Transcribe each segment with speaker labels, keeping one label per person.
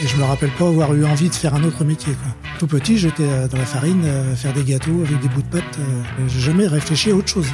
Speaker 1: Et je me rappelle pas avoir eu envie de faire un autre métier. Tout petit, j'étais euh, dans la farine, euh, faire des gâteaux avec des bouts de pâte. Euh, j'ai jamais réfléchi à autre chose.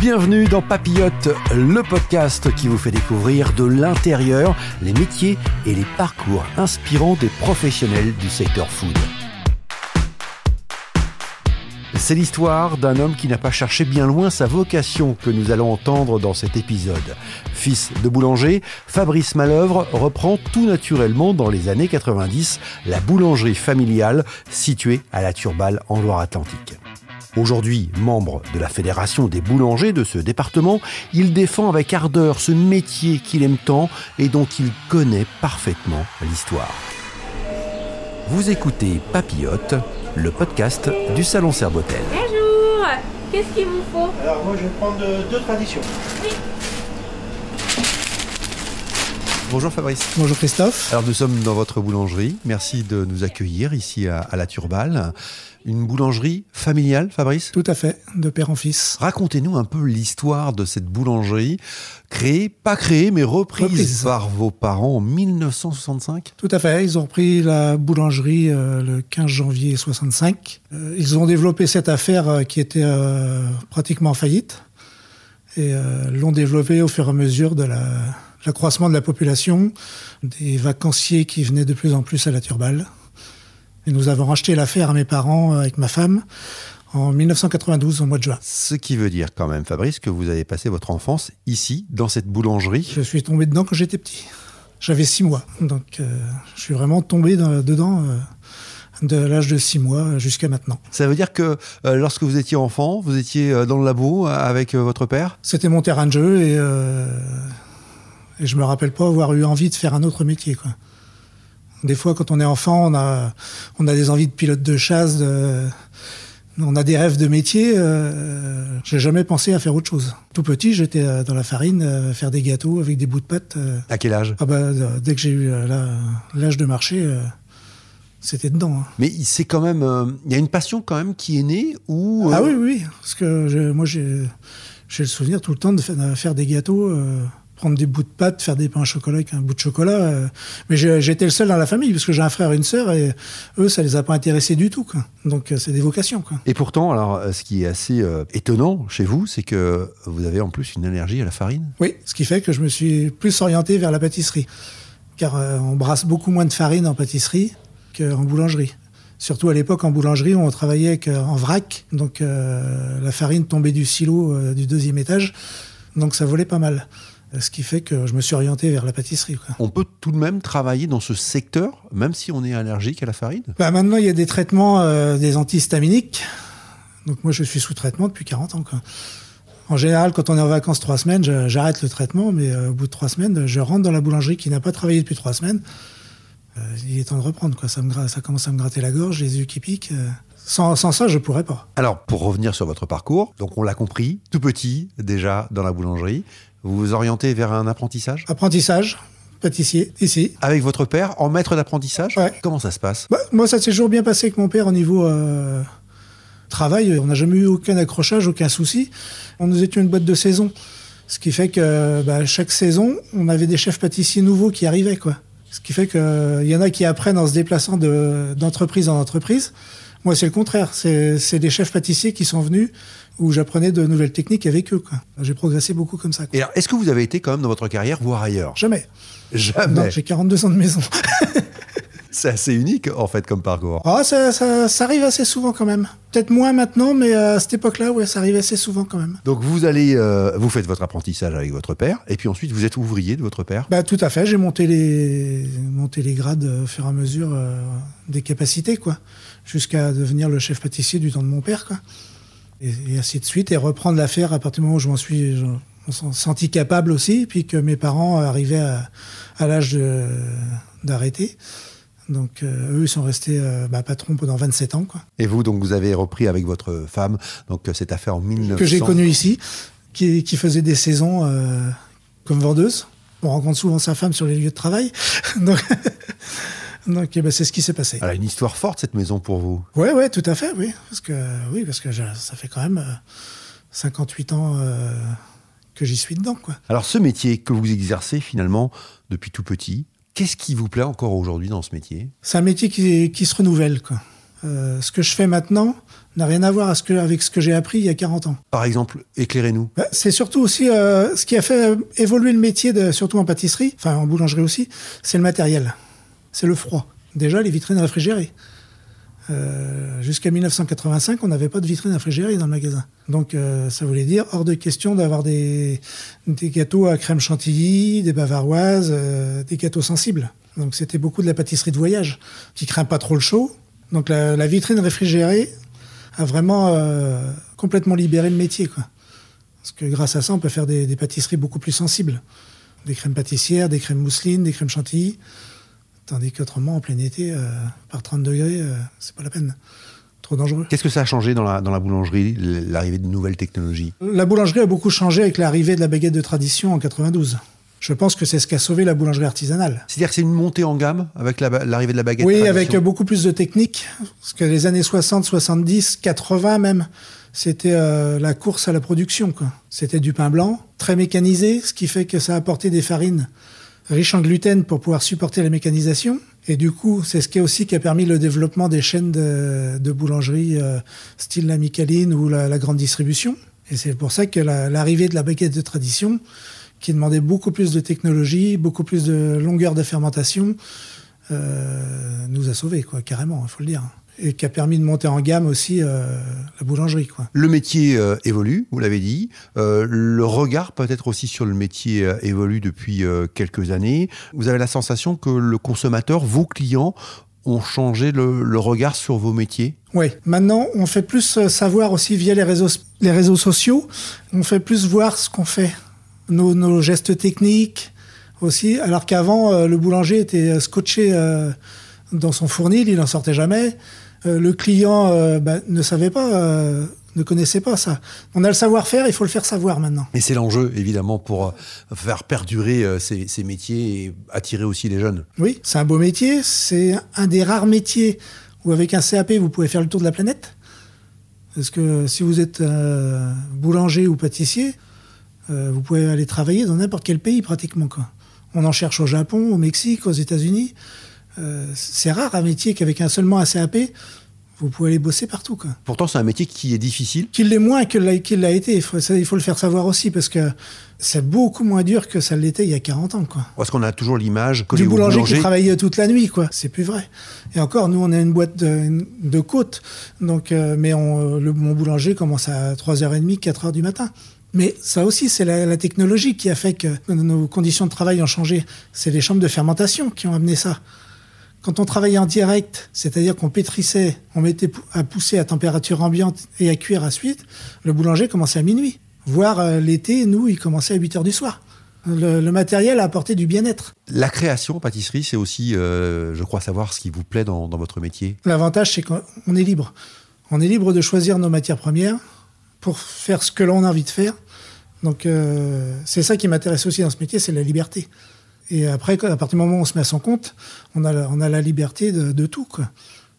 Speaker 2: Bienvenue dans Papillote, le podcast qui vous fait découvrir de l'intérieur les métiers et les parcours inspirants des professionnels du secteur food. C'est l'histoire d'un homme qui n'a pas cherché bien loin sa vocation que nous allons entendre dans cet épisode. Fils de boulanger, Fabrice Malœuvre reprend tout naturellement dans les années 90 la boulangerie familiale située à la Turballe en Loire-Atlantique. Aujourd'hui membre de la Fédération des boulangers de ce département, il défend avec ardeur ce métier qu'il aime tant et dont il connaît parfaitement l'histoire. Vous écoutez Papillote, le podcast du Salon Serbotel.
Speaker 3: Bonjour Qu'est-ce qu'il vous faut?
Speaker 1: Alors moi je vais prendre deux traditions.
Speaker 2: Bonjour Fabrice.
Speaker 1: Bonjour Christophe.
Speaker 2: Alors nous sommes dans votre boulangerie. Merci de nous accueillir ici à, à la Turballe. Une boulangerie familiale, Fabrice
Speaker 1: Tout à fait, de père en fils.
Speaker 2: Racontez-nous un peu l'histoire de cette boulangerie, créée, pas créée, mais reprise,
Speaker 1: Reprise.
Speaker 2: par vos parents en 1965.
Speaker 1: Tout à fait, ils ont repris la boulangerie euh, le 15 janvier 65. Euh, ils ont développé cette affaire euh, qui était pratiquement en faillite et l'ont développée au fur et à mesure de la l'accroissement de la population, des vacanciers qui venaient de plus en plus à la Turballe. Et nous avons racheté l'affaire à mes parents euh, avec ma femme en 1992 au mois de juin.
Speaker 2: Ce qui veut dire quand même, Fabrice, que vous avez passé votre enfance ici, dans cette boulangerie.
Speaker 1: Je suis tombé dedans quand j'étais petit. J'avais six mois, donc euh, je suis vraiment tombé dans- dedans euh, de l'âge de six mois jusqu'à maintenant.
Speaker 2: Ça veut dire que euh, lorsque vous étiez enfant, vous étiez dans le labo avec euh, votre père?
Speaker 1: C'était mon terrain de jeu et, euh, et je me rappelle pas avoir eu envie de faire un autre métier. Quoi. Des fois, quand on est enfant, on a, on a des envies de pilote de chasse, de- on a des rêves de métier. Euh, J'ai jamais pensé à faire autre chose. Tout petit, j'étais euh, dans la farine, euh, faire des gâteaux avec des bouts de pâte. euh.
Speaker 2: À quel âge?
Speaker 1: Ah bah, dès que j'ai eu l'âge de marché, euh, c'était dedans. hein.
Speaker 2: Mais c'est quand même, il y a une passion quand même qui est née ou
Speaker 1: Ah oui, oui, oui, parce que je- moi j'ai le souvenir tout le temps de fa- de faire, des gâteaux, prendre des bouts de pâte, faire des pains au chocolat avec un bout de chocolat. euh. mais j'étais le seul dans la famille, parce que j'ai un frère et une sœur, et eux, ça les a pas intéressés du tout. Quoi. Donc euh, c'est des vocations. Quoi.
Speaker 2: Et pourtant, alors, euh, ce qui est assez euh, étonnant chez vous, c'est que vous avez en plus une allergie à la farine.
Speaker 1: Oui, ce qui fait que je me suis plus orienté vers la pâtisserie, car euh, on brasse beaucoup moins de farine en pâtisserie qu'en boulangerie. Surtout à l'époque, en boulangerie, on travaillait en vrac, donc euh, la farine tombait du silo du deuxième étage, donc ça volait pas mal. Ce qui fait que je me suis orienté vers la pâtisserie. Quoi.
Speaker 2: On peut tout de même travailler dans ce secteur, même si on est allergique à la farine?
Speaker 1: Bah, maintenant, il y a des traitements euh, des antihistaminiques. Donc moi, je suis sous traitement depuis 40 ans. Quoi. En général, quand on est en vacances trois semaines, j'arrête le traitement, mais euh, au bout de trois semaines, je rentre dans la boulangerie qui n'a pas travaillé depuis trois semaines. Euh, il est temps de reprendre. Quoi. Ça, me gra- ça commence à me gratter la gorge, les yeux qui piquent. Sans, sans ça, je pourrais pas.
Speaker 2: Alors, pour revenir sur votre parcours, donc on l'a compris, tout petit déjà dans la boulangerie, vous vous orientez vers un apprentissage?
Speaker 1: Apprentissage, pâtissier, ici.
Speaker 2: avec votre père en maître d'apprentissage?
Speaker 1: Ouais.
Speaker 2: Comment ça se passe?
Speaker 1: Bah, moi, ça s'est toujours bien passé avec mon père au niveau euh, travail. On n'a jamais eu aucun accrochage, aucun souci. On nous étions une boîte de saison. Ce qui fait que bah, chaque saison, on avait des chefs pâtissiers nouveaux qui arrivaient. Quoi. Ce qui fait qu'il y en a qui apprennent en se déplaçant de- d'entreprise en entreprise. Moi, c'est le contraire. C'est des chefs pâtissiers qui sont venus où j'apprenais de nouvelles techniques avec eux. J'ai progressé beaucoup comme ça. quoi.
Speaker 2: Et alors, est-ce que vous avez été quand même dans votre carrière voir ailleurs?
Speaker 1: Jamais.
Speaker 2: Jamais.
Speaker 1: Non, j'ai 42 ans de maison.
Speaker 2: C'est assez unique en fait comme parcours.
Speaker 1: Ah, ça, ça, ça arrive assez souvent quand même. Peut-être moins maintenant, mais à cette époque-là, ouais, ça arrive assez souvent quand même.
Speaker 2: Donc vous allez, euh, vous faites votre apprentissage avec votre père, et puis ensuite vous êtes ouvrier de votre père?
Speaker 1: Bah, tout à fait. J'ai monté les, monté les grades euh, au fur et à mesure euh, des capacités, quoi, jusqu'à devenir le chef pâtissier du temps de mon père, quoi. Et, et ainsi de suite, et reprendre l'affaire à partir du moment où je m'en suis je senti capable aussi, puis que mes parents arrivaient à, à l'âge d'arrêter. Donc euh, eux, ils sont restés euh, bah, patrons pendant 27 ans, quoi.
Speaker 2: Et vous, donc vous avez repris avec votre femme donc euh, cette affaire en 1900.
Speaker 1: que j'ai connu ici, qui, qui faisait des saisons euh, comme vendeuse. On rencontre souvent sa femme sur les lieux de travail. Donc, donc eh ben, c'est ce qui s'est passé.
Speaker 2: Alors, une histoire forte cette maison pour vous?
Speaker 1: Ouais, ouais, tout à fait, oui. Parce que, oui, parce que ça fait quand même euh, 58 ans euh, que j'y suis dedans, quoi.
Speaker 2: Alors ce métier que vous exercez finalement depuis tout petit, Qu'est-ce qui vous plaît encore aujourd'hui dans ce métier?
Speaker 1: C'est un métier qui, qui se renouvelle. Quoi. Euh, ce que je fais maintenant n'a rien à voir à ce que, avec ce que j'ai appris il y a 40 ans.
Speaker 2: Par exemple, éclairez-nous.
Speaker 1: Bah, c'est surtout aussi euh, ce qui a fait évoluer le métier, de, surtout en pâtisserie, enfin en boulangerie aussi, c'est le matériel. C'est le froid. Déjà, les vitrines réfrigérées. Euh, Jusqu'à 1985, on n'avait pas de vitrine réfrigérée dans le magasin. Donc euh, ça voulait dire hors de question d'avoir des, des, gâteaux à crème chantilly, des bavaroises, euh, des gâteaux sensibles. Donc c'était beaucoup de la pâtisserie de voyage qui craint pas trop le chaud. Donc la, vitrine réfrigérée a vraiment complètement libéré le métier. Quoi. Parce que grâce à ça, on peut faire des, des pâtisseries beaucoup plus sensibles. Des crèmes pâtissières, des crèmes mousselines, des crèmes chantilly. Tandis qu'autrement, en plein été, euh, par 30 degrés, euh, c'est pas la peine. Trop dangereux.
Speaker 2: Qu'est-ce que ça a changé dans la, dans la boulangerie, l'arrivée de nouvelles technologies?
Speaker 1: La boulangerie a beaucoup changé avec l'arrivée de la baguette de tradition en 92. Je pense que c'est ce qui a sauvé la boulangerie artisanale.
Speaker 2: C'est-à-dire que c'est une montée en gamme avec l'arrivée de la baguette
Speaker 1: Oui,
Speaker 2: tradition.
Speaker 1: avec beaucoup plus de techniques. Parce que les années 60, 70, 80 même, c'était euh, la course à la production. C'était du pain blanc, très mécanisé, ce qui fait que ça apportait des farines riches en gluten pour pouvoir supporter la mécanisation. Et du coup, c'est ce qui a aussi qui a permis le développement des chaînes de, boulangerie euh, style la Micaline ou la, grande distribution. Et c'est pour ça que la- l'arrivée de la baguette de tradition, qui demandait beaucoup plus de technologie, beaucoup plus de longueur de fermentation, euh, nous a sauvés, quoi, carrément, il faut le dire. Et qui a permis de monter en gamme aussi euh, la boulangerie, quoi.
Speaker 2: Le métier euh, évolue, vous l'avez dit. Euh, le regard peut-être aussi sur le métier évolue depuis quelques années. Vous avez la sensation que le consommateur, vos clients, ont changé le, le regard sur vos métiers?
Speaker 1: Oui, maintenant, on fait plus savoir aussi via les réseaux, les réseaux sociaux. On fait plus voir ce qu'on fait, nos, nos gestes techniques aussi. Alors qu'avant, le boulanger était scotché dans son fournil, il n'en sortait jamais. Euh, le client euh, bah, ne savait pas, euh, ne connaissait pas ça. On a le savoir-faire, il faut le faire savoir maintenant.
Speaker 2: Et c'est l'enjeu, évidemment, pour faire perdurer ces, ces métiers et attirer aussi les jeunes.
Speaker 1: Oui, c'est un beau métier. C'est un des rares métiers où avec un CAP, vous pouvez faire le tour de la planète. Parce que si vous êtes boulanger ou pâtissier, vous pouvez aller travailler dans n'importe quel pays pratiquement. Quoi. On en cherche au Japon, au Mexique, aux États-Unis. Euh, c'est rare un métier qu'avec un seulement un CAP, vous pouvez aller bosser partout. Quoi.
Speaker 2: Pourtant, c'est un métier qui est difficile.
Speaker 1: Qu'il l'est moins que l'a- qu'il l'a été, il faut, ça, il faut le faire savoir aussi, parce que c'est beaucoup moins dur que ça l'était il y a 40 ans. Quoi
Speaker 2: Parce qu'on a toujours l'image que
Speaker 1: du boulanger,
Speaker 2: boulangers-
Speaker 1: qui travaille toute la nuit, quoi. C'est plus vrai. Et encore, nous, on a une boîte de, de côte, donc, euh, mais on, le, mon boulanger commence à 3h30, 4h du matin. Mais ça aussi, c'est la, la technologie qui a fait que nos conditions de travail ont changé. C'est les chambres de fermentation qui ont amené ça. Quand on travaillait en direct, c'est-à-dire qu'on pétrissait, on mettait à pousser à température ambiante et à cuire à suite, le boulanger commençait à minuit. Voire euh, l'été, nous, il commençait à 8 heures du soir. Le, le matériel a apporté du bien-être.
Speaker 2: La création en pâtisserie, c'est aussi, euh, je crois, savoir ce qui vous plaît dans, dans votre métier.
Speaker 1: L'avantage, c'est qu'on est libre. On est libre de choisir nos matières premières pour faire ce que l'on a envie de faire. Donc, euh, c'est ça qui m'intéresse aussi dans ce métier, c'est la liberté. Et après, à partir du moment où on se met à son compte, on a, la- on a la liberté de, de tout. Quoi.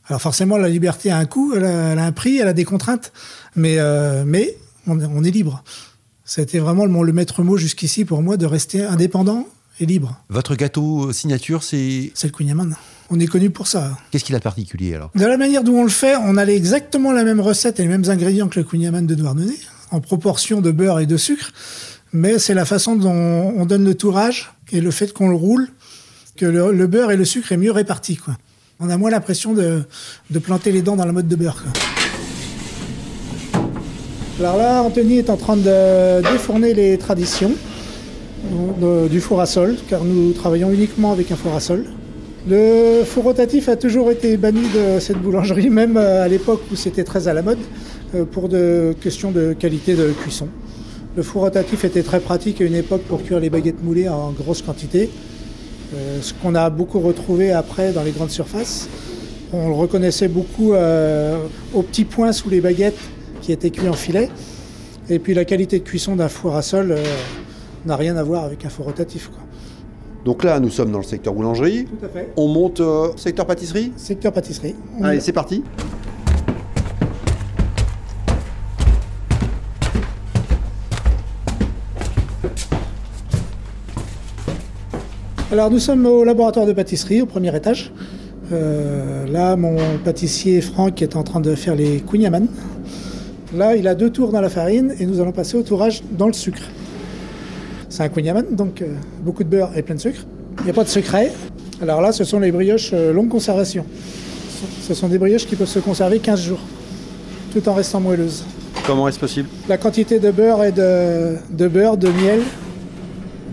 Speaker 1: Alors forcément, la liberté a un coût, elle a, elle a un prix, elle a des contraintes, mais, euh, mais on, est- on est libre. Ça a été vraiment le, le maître mot jusqu'ici pour moi de rester indépendant et libre.
Speaker 2: Votre gâteau signature, c'est
Speaker 1: C'est le Queen Yaman. On est connu pour ça.
Speaker 2: qu'est-ce qu'il a de particulier alors?
Speaker 1: De la manière dont on le fait, on a exactement la même recette et les mêmes ingrédients que le Queen Yaman de Douarnenez, en proportion de beurre et de sucre, mais c'est la façon dont on donne le tourage et le fait qu'on le roule, que le, beurre et le sucre est mieux réparti. Quoi. On a moins l'impression de, planter les dents dans la mode de beurre. Alors là, Anthony est en train de défourner les traditions du four à sol, car nous travaillons uniquement avec un four à sol. Le four rotatif a toujours été banni de cette boulangerie, même euh, à l'époque où c'était très à la mode, euh, pour de questions de qualité de cuisson. Le four rotatif était très pratique à une époque pour cuire les baguettes moulées en grosse quantité, euh, ce qu'on a beaucoup retrouvé après dans les grandes surfaces. On le reconnaissait beaucoup euh, aux petits points sous les baguettes qui étaient cuits en filet. Et puis la qualité de cuisson d'un four à sol euh, n'a rien à voir avec un four rotatif. Quoi.
Speaker 2: Donc là, nous sommes dans le secteur boulangerie.
Speaker 1: Tout à fait.
Speaker 2: On monte euh, secteur pâtisserie.
Speaker 1: Secteur pâtisserie. On
Speaker 2: Allez, c'est parti.
Speaker 1: Alors nous sommes au laboratoire de pâtisserie, au premier étage. Euh, là, mon pâtissier Franck est en train de faire les kouign-amann. Là, il a deux tours dans la farine et nous allons passer au tourage dans le sucre. C'est un kouign-amann, donc euh, beaucoup de beurre et plein de sucre. Il n'y a pas de secret. Alors là, ce sont les brioches euh, longue conservation. Ce sont des brioches qui peuvent se conserver 15 jours, tout en restant moelleuses.
Speaker 2: Comment est-ce possible?
Speaker 1: La quantité de beurre et de, de beurre, de miel,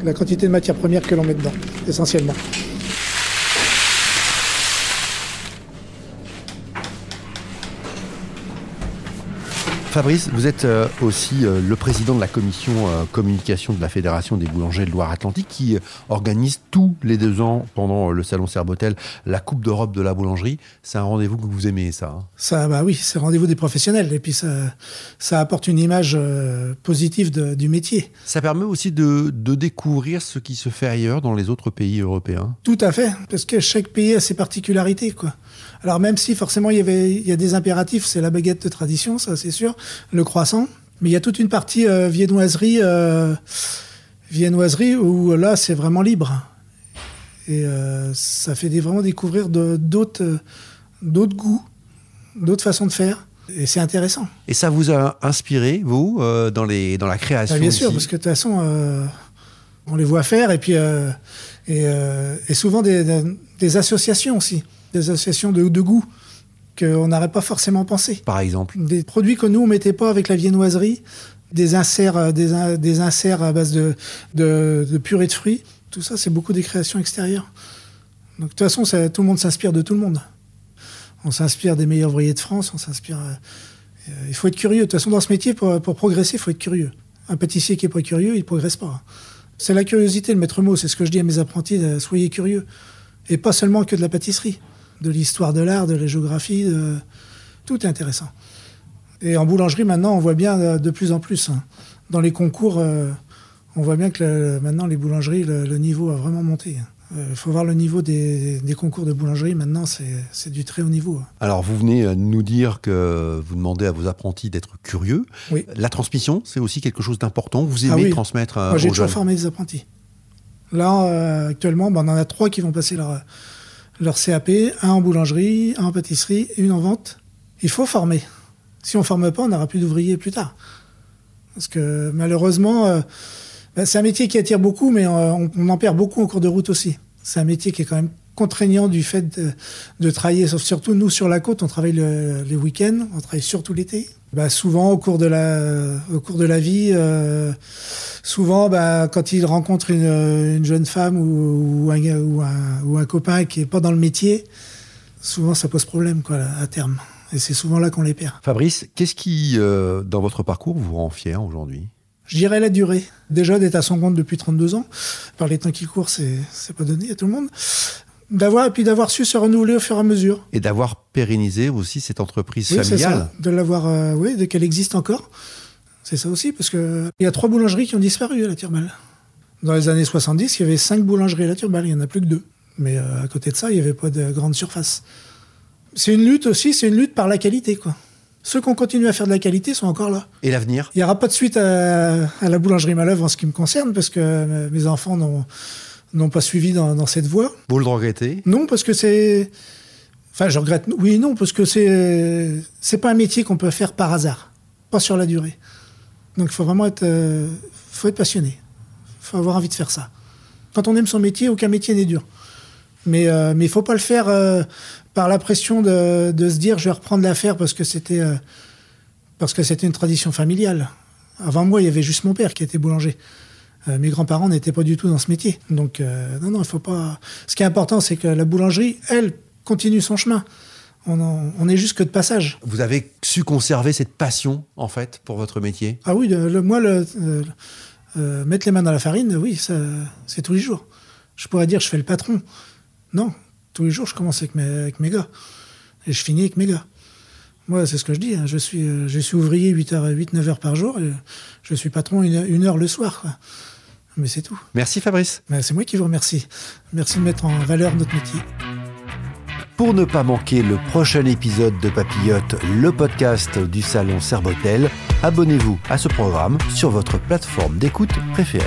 Speaker 1: la quantité de matière première que l'on met dedans, essentiellement.
Speaker 2: Fabrice, vous êtes euh, aussi euh, le président de la commission euh, communication de la Fédération des boulangers de Loire-Atlantique qui organise tous les deux ans pendant le salon Serbotel la Coupe d'Europe de la boulangerie. C'est un rendez-vous que vous aimez, ça hein?
Speaker 1: Ça, bah oui, c'est rendez-vous des professionnels et puis ça, ça apporte une image positive de- du métier.
Speaker 2: Ça permet aussi de, de découvrir ce qui se fait ailleurs dans les autres pays européens?
Speaker 1: Tout à fait, parce que chaque pays a ses particularités, quoi. Alors même si forcément il y avait, il y a des impératifs, c'est la baguette de tradition, ça c'est sûr, le croissant, mais il y a toute une partie euh, viennoiserie, euh, viennoiserie où là c'est vraiment libre. Et euh, ça fait des- vraiment découvrir d'autres, d'autres goûts, d'autres façons de faire. Et c'est intéressant.
Speaker 2: Et ça vous a inspiré, vous, dans, les, dans la création
Speaker 1: Ah, bien sûr, parce que de toute façon, on les voit faire, et puis et, et souvent des, des- des associations aussi, des associations de, de goût qu'on n'aurait pas forcément pensé.
Speaker 2: Par exemple.
Speaker 1: Des produits que nous on mettait pas avec la viennoiserie, des inserts, euh, des, in- des inserts à base de, de, de purée de fruits. Tout ça, c'est beaucoup des créations extérieures. Donc de toute façon, ça- tout le monde s'inspire de tout le monde. On s'inspire des meilleurs ouvriers de France, on s'inspire. euh, euh, il faut être curieux. De toute façon, dans ce métier, pour, pour progresser, il faut être curieux. Un pâtissier qui est pas curieux, il progresse pas. C'est la curiosité, le maître mot. C'est ce que je dis à mes apprentis soyez curieux. Et pas seulement que de la pâtisserie, de l'histoire de l'art, de la géographie, de... tout est intéressant. Et en boulangerie, maintenant, on voit bien euh, de plus en plus. hein. Dans les concours, euh, on voit bien que le- maintenant, les boulangeries, le, le niveau a vraiment monté. Euh, Il faut voir le niveau des, des concours de boulangerie. Maintenant, c'est du très haut niveau. hein.
Speaker 2: Alors, vous venez nous dire que vous demandez à vos apprentis d'être curieux.
Speaker 1: Oui.
Speaker 2: La transmission, c'est aussi quelque chose d'important. Vous aimez
Speaker 1: Ah oui.
Speaker 2: transmettre
Speaker 1: Moi, j'ai toujours formé des apprentis. Là, euh, actuellement, ben, on en a trois qui vont passer leur, leur CAP, un en boulangerie, un en pâtisserie, une en vente. Il faut former. Si on forme pas, on n'aura plus d'ouvriers plus tard. Parce que malheureusement, euh, ben, c'est un métier qui attire beaucoup, mais euh, on en perd beaucoup en cours de route aussi. C'est un métier qui est quand même contraignant du fait de, de travailler, sauf surtout nous sur la côte, on travaille le- les week-ends, on travaille surtout l'été. Ben, souvent au cours de la, au cours de la vie, euh, souvent ben, quand il rencontre une, une jeune femme ou, ou un, ou, un, ou un copain qui est pas dans le métier, souvent ça pose problème quoi, à terme. Et c'est souvent là qu'on les perd.
Speaker 2: Fabrice, qu'est-ce qui, euh, dans votre parcours, vous rend fier aujourd'hui?
Speaker 1: Je dirais la durée. Déjà d'être à son compte depuis 32 ans, par les temps qui courent, c'est c'est pas donné à tout le monde. D'avoir et puis d'avoir su se renouveler au fur et à mesure.
Speaker 2: Et d'avoir pérennisé aussi cette entreprise
Speaker 1: Oui, c'est
Speaker 2: familiale.
Speaker 1: ça. De l'avoir, euh, oui, de qu'elle existe encore. C'est ça aussi, parce que il y a trois boulangeries qui ont disparu à la Turballe. Dans les années 70, il y avait cinq boulangeries à la Turballe, il y en a plus que deux. Mais euh, à côté de ça, il n'y avait pas de grande surface. C'est une lutte aussi, c'est une lutte par la qualité, quoi. Ceux qui ont continué à faire de la qualité sont encore là.
Speaker 2: Et l'avenir?
Speaker 1: Il n'y aura pas de suite à, à la boulangerie Malœuvre en ce qui me concerne, parce que euh, mes enfants n'ont n'ont pas suivi dans, dans cette voie.
Speaker 2: Vous le regrettez?
Speaker 1: Non, parce que c'est. Enfin, je regrette. Oui et non, parce que c'est. C'est pas un métier qu'on peut faire par hasard, pas sur la durée. Donc, il faut vraiment être. euh, faut être passionné. Il faut avoir envie de faire ça. Quand on aime son métier, aucun métier n'est dur. Mais euh, mais il faut pas le faire euh, par la pression de, de se dire je vais reprendre l'affaire parce que c'était euh, parce que c'était une tradition familiale. Avant moi, il y avait juste mon père qui était boulanger. Euh, mes grands-parents n'étaient pas du tout dans ce métier. Donc, euh, non, non, il faut pas. Ce qui est important, c'est que la boulangerie, elle, continue son chemin. On, en- on est juste que de passage.
Speaker 2: Vous avez su conserver cette passion, en fait, pour votre métier?
Speaker 1: Ah oui, le, le- moi, le, euh, mettre les mains dans la farine, oui, c'est tous les jours. Je pourrais dire, je fais le patron. Non, tous les jours, je commence avec mes, avec mes gars. Et je finis avec mes gars. Moi, c'est ce que je dis. hein, Je suis, je suis ouvrier 8 heures, 8, 9 heures par jour. Et je suis patron une, une heure le soir. quoi. Mais c'est tout.
Speaker 2: Merci Fabrice.
Speaker 1: Mais c'est moi qui vous remercie. Merci de mettre en valeur notre métier.
Speaker 2: Pour ne pas manquer le prochain épisode de Papillote, le podcast du salon Serbotel, abonnez-vous à ce programme sur votre plateforme d'écoute préférée.